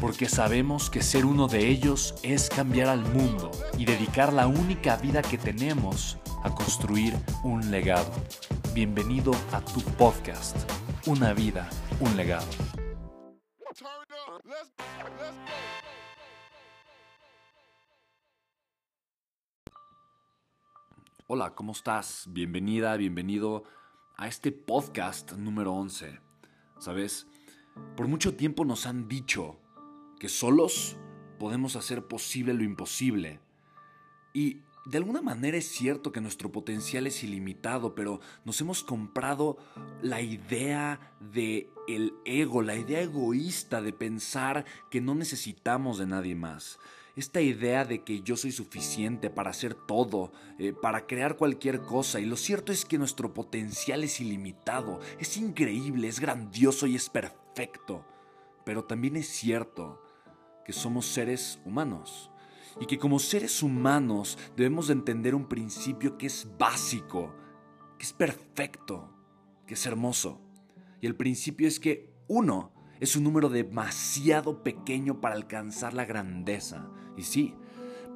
porque sabemos que ser uno de ellos es cambiar al mundo y dedicar la única vida que tenemos a construir un legado. Bienvenido a tu podcast, Una vida, un legado. Hola, ¿cómo estás? Bienvenida, bienvenido a este podcast número 11. ¿Sabes? Por mucho tiempo nos han dicho que solos podemos hacer posible lo imposible. Y de alguna manera es cierto que nuestro potencial es ilimitado, pero nos hemos comprado la idea de el ego, la idea egoísta de pensar que no necesitamos de nadie más. Esta idea de que yo soy suficiente para hacer todo, eh, para crear cualquier cosa. Y lo cierto es que nuestro potencial es ilimitado, es increíble, es grandioso y es perfecto. Pero también es cierto que somos seres humanos y que como seres humanos debemos de entender un principio que es básico, que es perfecto, que es hermoso. Y el principio es que uno es un número demasiado pequeño para alcanzar la grandeza. Y sí,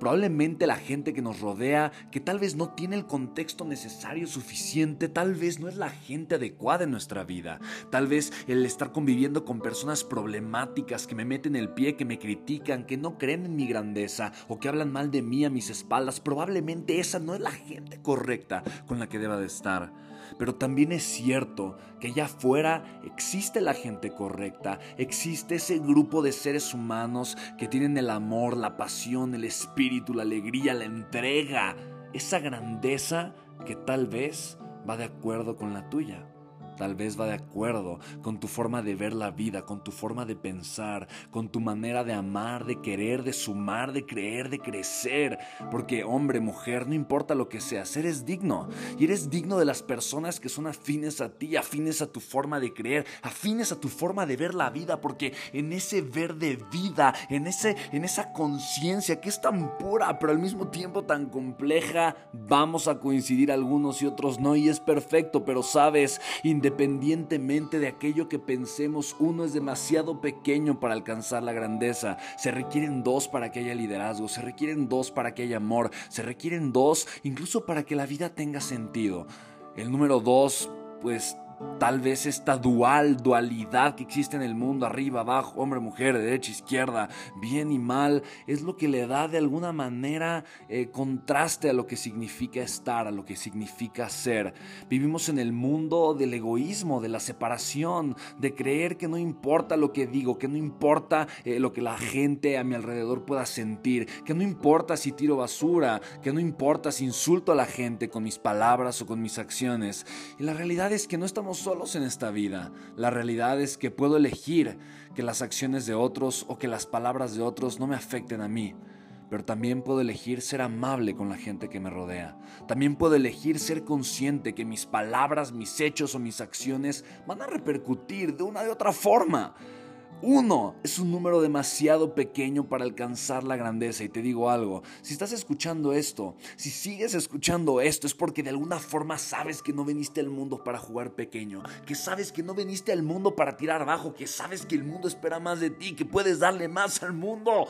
Probablemente la gente que nos rodea, que tal vez no tiene el contexto necesario suficiente, tal vez no es la gente adecuada en nuestra vida. Tal vez el estar conviviendo con personas problemáticas que me meten el pie, que me critican, que no creen en mi grandeza o que hablan mal de mí a mis espaldas, probablemente esa no es la gente correcta con la que deba de estar. Pero también es cierto que allá afuera existe la gente correcta, existe ese grupo de seres humanos que tienen el amor, la pasión, el espíritu, la alegría, la entrega, esa grandeza que tal vez va de acuerdo con la tuya tal vez va de acuerdo con tu forma de ver la vida, con tu forma de pensar, con tu manera de amar, de querer, de sumar, de creer, de crecer. Porque hombre, mujer, no importa lo que seas, eres digno. Y eres digno de las personas que son afines a ti, afines a tu forma de creer, afines a tu forma de ver la vida. Porque en ese ver de vida, en, ese, en esa conciencia que es tan pura, pero al mismo tiempo tan compleja, vamos a coincidir algunos y otros no. Y es perfecto, pero sabes, independientemente independientemente de aquello que pensemos, uno es demasiado pequeño para alcanzar la grandeza. Se requieren dos para que haya liderazgo, se requieren dos para que haya amor, se requieren dos incluso para que la vida tenga sentido. El número dos, pues Tal vez esta dual, dualidad que existe en el mundo, arriba, abajo, hombre, mujer, derecha, izquierda, bien y mal, es lo que le da de alguna manera eh, contraste a lo que significa estar, a lo que significa ser. Vivimos en el mundo del egoísmo, de la separación, de creer que no importa lo que digo, que no importa eh, lo que la gente a mi alrededor pueda sentir, que no importa si tiro basura, que no importa si insulto a la gente con mis palabras o con mis acciones. Y la realidad es que no estamos solos en esta vida. La realidad es que puedo elegir que las acciones de otros o que las palabras de otros no me afecten a mí. Pero también puedo elegir ser amable con la gente que me rodea. También puedo elegir ser consciente que mis palabras, mis hechos o mis acciones van a repercutir de una de otra forma. Uno es un número demasiado pequeño para alcanzar la grandeza. Y te digo algo, si estás escuchando esto, si sigues escuchando esto, es porque de alguna forma sabes que no viniste al mundo para jugar pequeño, que sabes que no viniste al mundo para tirar abajo, que sabes que el mundo espera más de ti, que puedes darle más al mundo.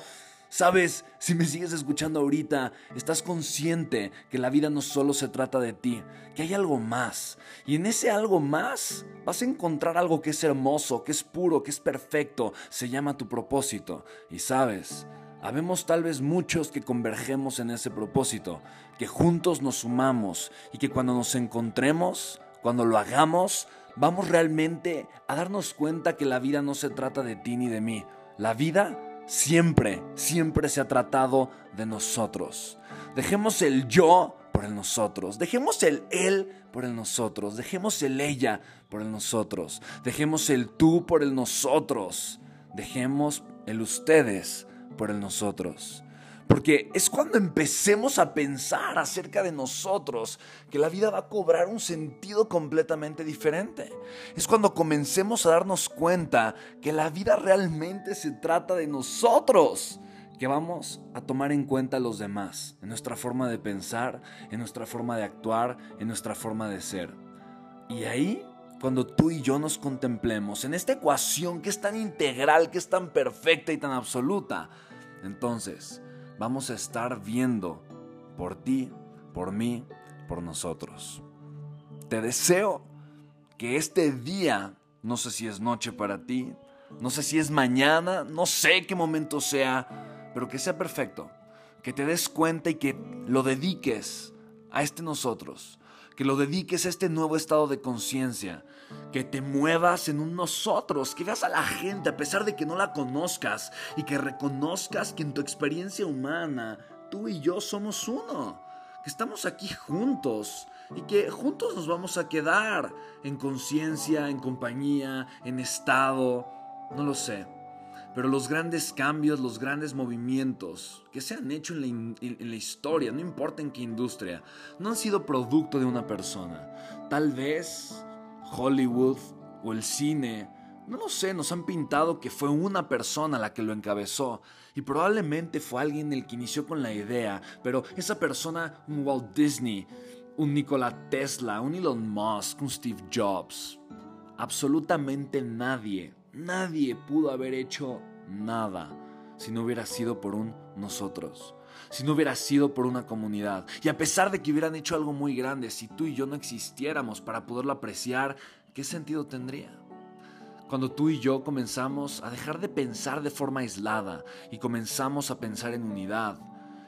Sabes, si me sigues escuchando ahorita, estás consciente que la vida no solo se trata de ti, que hay algo más. Y en ese algo más vas a encontrar algo que es hermoso, que es puro, que es perfecto. Se llama tu propósito. Y sabes, Habemos tal vez muchos que convergemos en ese propósito, que juntos nos sumamos y que cuando nos encontremos, cuando lo hagamos, vamos realmente a darnos cuenta que la vida no se trata de ti ni de mí. La vida siempre, siempre se ha tratado de nosotros. Dejemos el yo por el nosotros. Dejemos el él por el nosotros. Dejemos el ella por el nosotros. Dejemos el tú por el nosotros. Dejemos el ustedes por el nosotros. Porque es cuando empecemos a pensar acerca de nosotros que la vida va a cobrar un sentido completamente diferente. Es cuando comencemos a darnos cuenta que la vida realmente se trata de nosotros que vamos a tomar en cuenta a los demás, en nuestra forma de pensar, en nuestra forma de actuar, en nuestra forma de ser. Y ahí, cuando tú y yo nos contemplemos en esta ecuación que es tan integral, que es tan perfecta y tan absoluta, entonces vamos a estar viendo por ti, por mí, por nosotros. Te deseo que este día, no sé si es noche para ti, no sé si es mañana, no sé qué momento sea, pero que sea perfecto, que te des cuenta y que lo dediques a este nosotros, que lo dediques a este nuevo estado de conciencia, que te muevas en un nosotros, que veas a la gente a pesar de que no la conozcas y que reconozcas que en tu experiencia humana tú y yo somos uno, que estamos aquí juntos y que juntos nos vamos a quedar en conciencia, en compañía, en estado, no lo sé pero los grandes cambios, los grandes movimientos que se han hecho en la, historia, no importa en qué industria, no han sido producto de una persona. Tal vez Hollywood o el cine, no lo sé, nos han pintado que fue una persona la que lo encabezó. Y probablemente fue alguien el que inició con la idea, pero esa persona, un Walt Disney, un Nikola Tesla, un Elon Musk, un Steve Jobs, absolutamente nadie Nadie pudo haber hecho nada si no hubiera sido por un nosotros, si no hubiera sido por una comunidad. Y a pesar de que hubieran hecho algo muy grande, si tú y yo no existiéramos para poderlo apreciar, ¿qué sentido tendría? Cuando tú y yo comenzamos a dejar de pensar de forma aislada y comenzamos a pensar en unidad,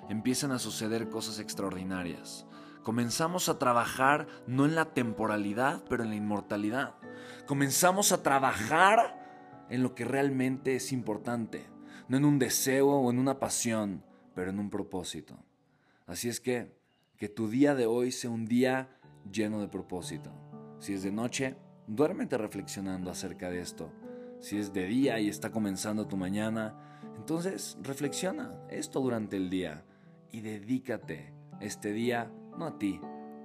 empiezan a suceder cosas extraordinarias. Comenzamos a trabajar no en la temporalidad, pero en la inmortalidad. Comenzamos a trabajar en lo que realmente es importante, no en un deseo o en una pasión, pero en un propósito. Así es que, que tu día de hoy sea un día lleno de propósito. Si es de noche, duérmete reflexionando acerca de esto. Si es de día y está comenzando tu mañana, entonces reflexiona esto durante el día y dedícate este día no a ti,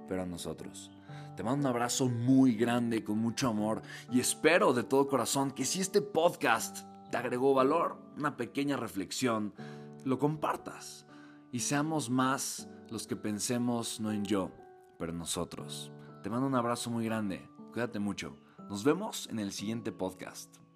pero a nosotros. Te mando un abrazo muy grande, con mucho amor, y espero de todo corazón que si este podcast te agregó valor, una pequeña reflexión, lo compartas y seamos más los que pensemos no en yo, pero en nosotros. Te mando un abrazo muy grande, cuídate mucho. Nos vemos en el siguiente podcast.